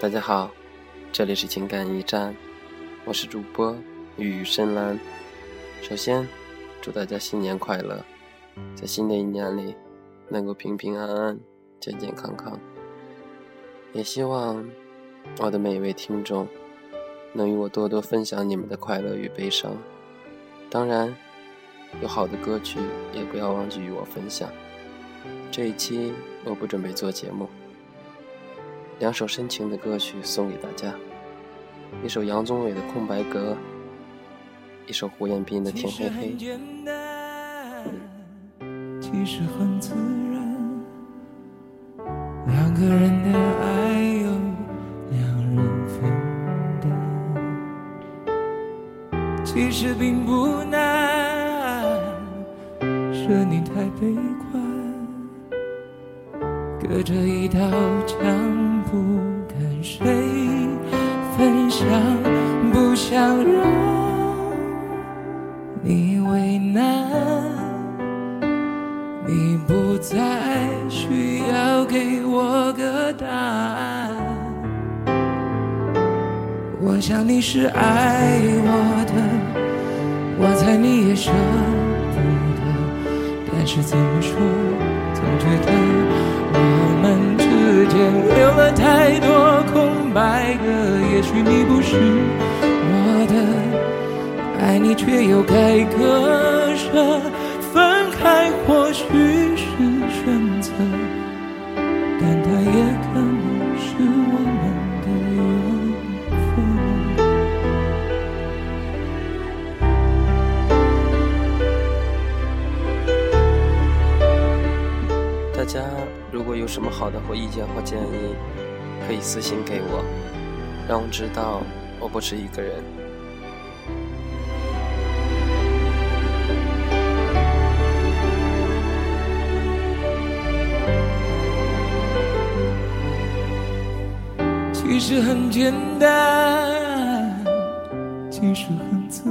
大家好，这里是情感驿站，我是主播雨深蓝。首先，祝大家新年快乐，在新的一年里能够平平安安、健健康康。也希望我的每一位听众能与我多多分享你们的快乐与悲伤。当然，有好的歌曲也不要忘记与我分享。这一期我不准备做节目。两首深情的歌曲送给大家，一首杨宗纬的《空白格》，一首胡彦斌的《天黑黑》。其实很自然，两个人的爱由两人分担，其实并不难，是你太悲观，隔着一道墙。不跟谁分享，不想让你为难。你不再需要给我个答案。我想你是爱我的，我猜你也舍不得。但是怎么说，总觉得。间留了太多空白格，也许你不是我的，爱你却又该割舍，分开或许是选择，但它也可能是我们的缘分。大家。如果有什么好的或意见或建议，可以私信给我，让我知道我不是一个人。其实很简单，其实很自，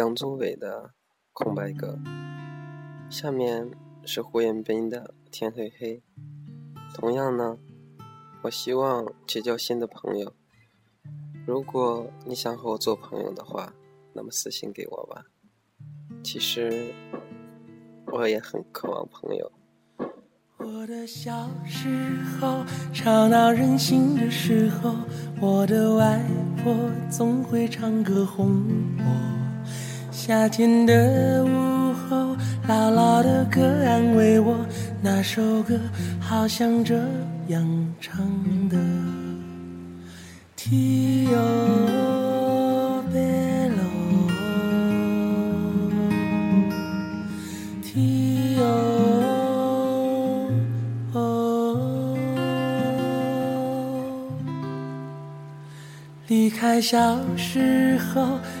杨宗纬的《空白格》，下面是胡彦斌的《天黑黑》。同样呢，我希望结交新的朋友。如果你想和我做朋友的话，那么私信给我吧。其实我也很渴望朋友。我的小时候，吵闹任性的时候，我的外婆总会唱歌哄我。夏天的午后，姥姥的歌安慰我，那首歌好像这样唱的。Tio bello, Tio。离开小时候，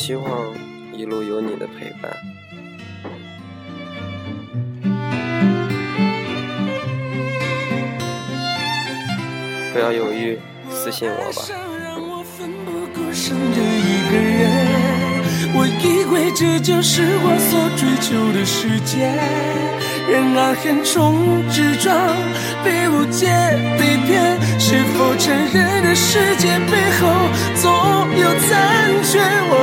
希望一路有你的陪伴。不要犹豫，私信我吧。让我奋不顾身的一个人，我以为这就是我所追求的世界，然而横冲直撞，被误解被骗，是否成人的世界背后？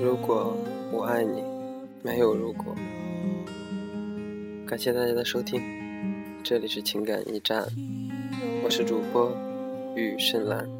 如果我爱你，没有如果。感谢大家的收听，这里是情感驿站，我是主播雨深蓝。